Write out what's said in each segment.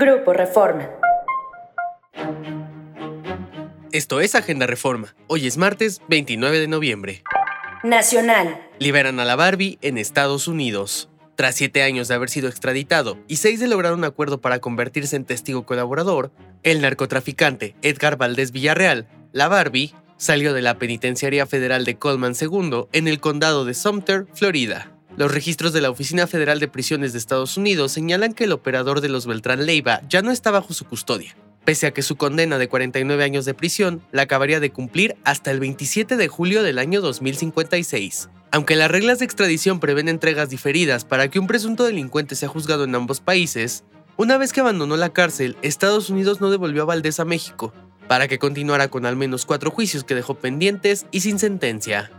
Grupo Reforma. Esto es Agenda Reforma. Hoy es martes 29 de noviembre. Nacional. Liberan a la Barbie en Estados Unidos. Tras siete años de haber sido extraditado y seis de lograr un acuerdo para convertirse en testigo colaborador, el narcotraficante Edgar Valdés Villarreal, la Barbie, salió de la Penitenciaría Federal de Coleman II en el condado de Sumter, Florida. Los registros de la Oficina Federal de Prisiones de Estados Unidos señalan que el operador de los Beltrán Leiva ya no está bajo su custodia, pese a que su condena de 49 años de prisión la acabaría de cumplir hasta el 27 de julio del año 2056. Aunque las reglas de extradición prevén entregas diferidas para que un presunto delincuente sea juzgado en ambos países, una vez que abandonó la cárcel, Estados Unidos no devolvió a Valdés a México, para que continuara con al menos cuatro juicios que dejó pendientes y sin sentencia.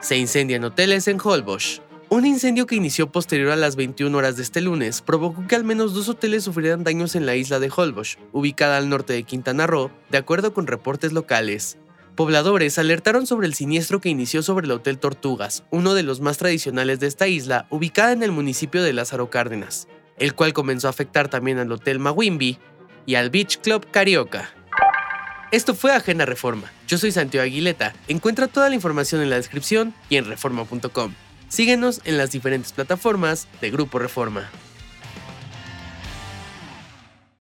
Se incendian hoteles en Holbox. Un incendio que inició posterior a las 21 horas de este lunes provocó que al menos dos hoteles sufrieran daños en la isla de Holbox, ubicada al norte de Quintana Roo, de acuerdo con reportes locales. Pobladores alertaron sobre el siniestro que inició sobre el Hotel Tortugas, uno de los más tradicionales de esta isla, ubicada en el municipio de Lázaro Cárdenas, el cual comenzó a afectar también al Hotel Mawimbi y al Beach Club Carioca. Esto fue Agenda Reforma. Yo soy Santiago Aguileta. Encuentra toda la información en la descripción y en reforma.com. Síguenos en las diferentes plataformas de Grupo Reforma.